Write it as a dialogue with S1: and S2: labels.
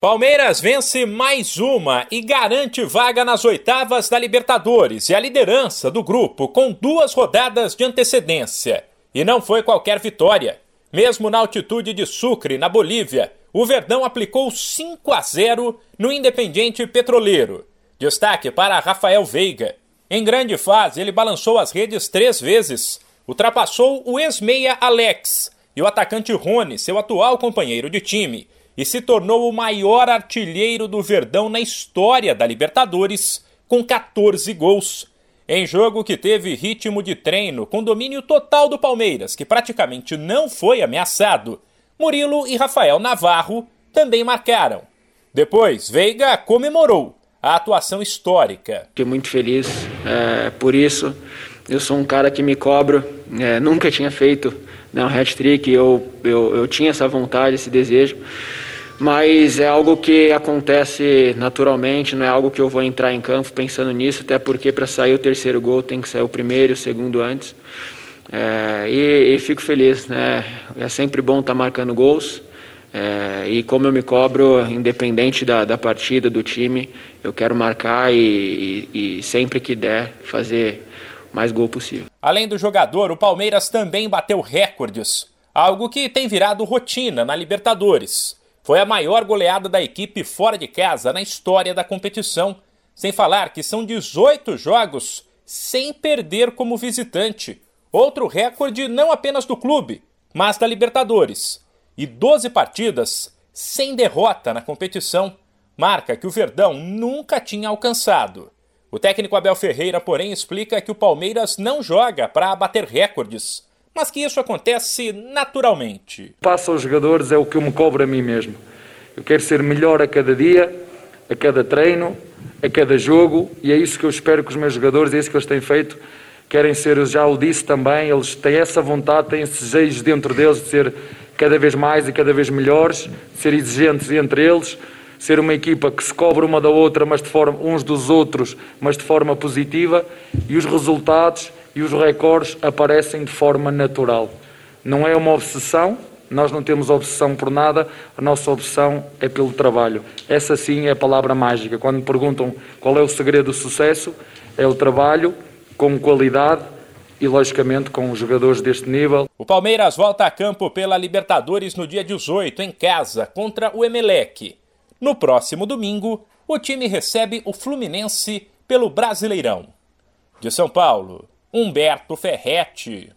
S1: Palmeiras vence mais uma e garante vaga nas oitavas da Libertadores e a liderança do grupo com duas rodadas de antecedência. E não foi qualquer vitória. Mesmo na altitude de Sucre, na Bolívia, o Verdão aplicou 5 a 0 no Independiente Petroleiro. Destaque para Rafael Veiga. Em grande fase, ele balançou as redes três vezes, ultrapassou o ex-meia Alex e o atacante Rony, seu atual companheiro de time e se tornou o maior artilheiro do Verdão na história da Libertadores, com 14 gols. Em jogo que teve ritmo de treino, com domínio total do Palmeiras, que praticamente não foi ameaçado, Murilo e Rafael Navarro também marcaram. Depois, Veiga comemorou a atuação histórica.
S2: Fiquei muito feliz é, por isso. Eu sou um cara que me cobro, é, nunca tinha feito né, um hat-trick, eu, eu, eu tinha essa vontade, esse desejo mas é algo que acontece naturalmente, não é algo que eu vou entrar em campo pensando nisso, até porque para sair o terceiro gol tem que sair o primeiro e o segundo antes. É, e, e, fico feliz, né? É sempre bom estar tá marcando gols. É, e como eu me cobro, independente da, da partida, do time, eu quero marcar e, e, e sempre que der fazer o mais gol possível.
S1: Além do jogador, o Palmeiras também bateu recordes, algo que tem virado rotina na Libertadores. Foi a maior goleada da equipe fora de casa na história da competição, sem falar que são 18 jogos sem perder como visitante. Outro recorde não apenas do clube, mas da Libertadores. E 12 partidas sem derrota na competição, marca que o Verdão nunca tinha alcançado. O técnico Abel Ferreira, porém, explica que o Palmeiras não joga para bater recordes, mas que isso acontece naturalmente.
S3: Passa aos jogadores é o que eu me cobro a mim mesmo. Eu quero ser melhor a cada dia, a cada treino, a cada jogo, e é isso que eu espero que os meus jogadores, é isso que eles têm feito, querem ser, eu já o disse também, eles têm essa vontade, têm esse desejo dentro deles de ser cada vez mais e cada vez melhores, ser exigentes entre eles, ser uma equipa que se cobre uma da outra, mas de forma uns dos outros, mas de forma positiva, e os resultados e os recordes aparecem de forma natural. Não é uma obsessão, nós não temos obsessão por nada, a nossa obsessão é pelo trabalho. Essa sim é a palavra mágica. Quando me perguntam qual é o segredo do sucesso, é o trabalho com qualidade e, logicamente, com jogadores deste nível.
S1: O Palmeiras volta a campo pela Libertadores no dia 18, em casa, contra o Emelec. No próximo domingo, o time recebe o Fluminense pelo Brasileirão. De São Paulo, Humberto Ferretti.